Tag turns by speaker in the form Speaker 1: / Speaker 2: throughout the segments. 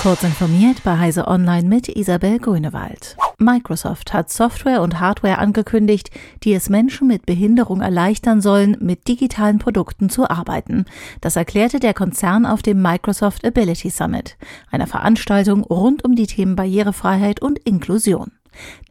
Speaker 1: Kurz informiert bei Heise Online mit Isabel Grünewald. Microsoft hat Software und Hardware angekündigt, die es Menschen mit Behinderung erleichtern sollen, mit digitalen Produkten zu arbeiten. Das erklärte der Konzern auf dem Microsoft Ability Summit, einer Veranstaltung rund um die Themen Barrierefreiheit und Inklusion.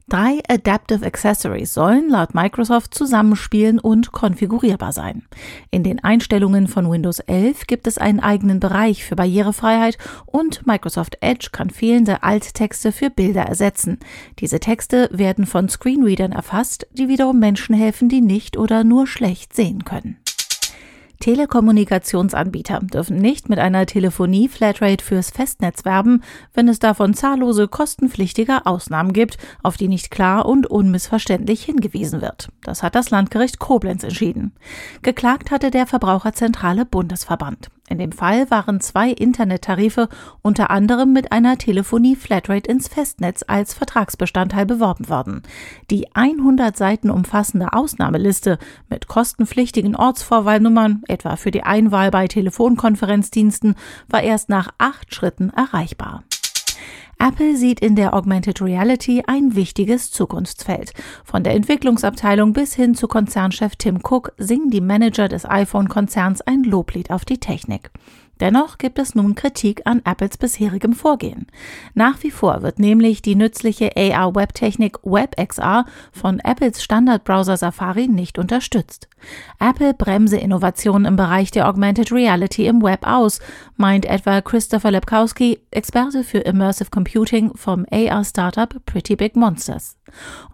Speaker 1: Drei Adaptive Accessories sollen laut Microsoft zusammenspielen und konfigurierbar sein. In den Einstellungen von Windows 11 gibt es einen eigenen Bereich für Barrierefreiheit und Microsoft Edge kann fehlende Alttexte für Bilder ersetzen. Diese Texte werden von Screenreadern erfasst, die wiederum Menschen helfen, die nicht oder nur schlecht sehen können. Telekommunikationsanbieter dürfen nicht mit einer Telefonie-Flatrate fürs Festnetz werben, wenn es davon zahllose kostenpflichtige Ausnahmen gibt, auf die nicht klar und unmissverständlich hingewiesen wird. Das hat das Landgericht Koblenz entschieden. Geklagt hatte der Verbraucherzentrale Bundesverband. In dem Fall waren zwei Internettarife unter anderem mit einer Telefonie-Flatrate ins Festnetz als Vertragsbestandteil beworben worden. Die 100 Seiten umfassende Ausnahmeliste mit kostenpflichtigen Ortsvorwahlnummern, etwa für die Einwahl bei Telefonkonferenzdiensten, war erst nach acht Schritten erreichbar. Apple sieht in der Augmented Reality ein wichtiges Zukunftsfeld. Von der Entwicklungsabteilung bis hin zu Konzernchef Tim Cook singen die Manager des iPhone-Konzerns ein Loblied auf die Technik. Dennoch gibt es nun Kritik an Apples bisherigem Vorgehen. Nach wie vor wird nämlich die nützliche AR-Webtechnik WebXR von Apples Standardbrowser Safari nicht unterstützt. Apple bremse Innovationen im Bereich der Augmented Reality im Web aus, meint etwa Christopher Lepkowski, Experte für Immersive Computing vom AR-Startup Pretty Big Monsters.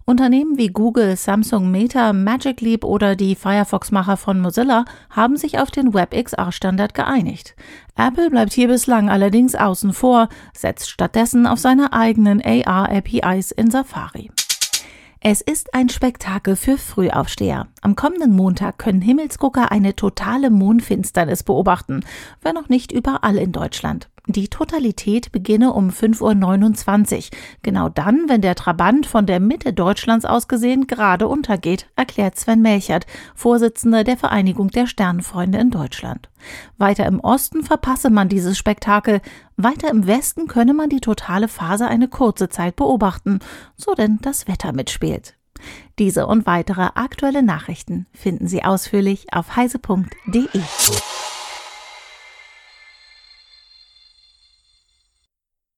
Speaker 1: Unternehmen wie Google, Samsung, Meta, Magic Leap oder die Firefox-Macher von Mozilla haben sich auf den WebXR-Standard geeinigt. Apple bleibt hier bislang allerdings außen vor, setzt stattdessen auf seine eigenen AR-APIs in Safari. Es ist ein Spektakel für Frühaufsteher. Am kommenden Montag können Himmelsgucker eine totale Mondfinsternis beobachten, wenn auch nicht überall in Deutschland. Die Totalität beginne um 5.29 Uhr, genau dann, wenn der Trabant von der Mitte Deutschlands aus gesehen gerade untergeht, erklärt Sven Melchert, Vorsitzender der Vereinigung der Sternenfreunde in Deutschland. Weiter im Osten verpasse man dieses Spektakel, weiter im Westen könne man die totale Phase eine kurze Zeit beobachten, so denn das Wetter mitspielt. Diese und weitere aktuelle Nachrichten finden Sie ausführlich auf heise.de.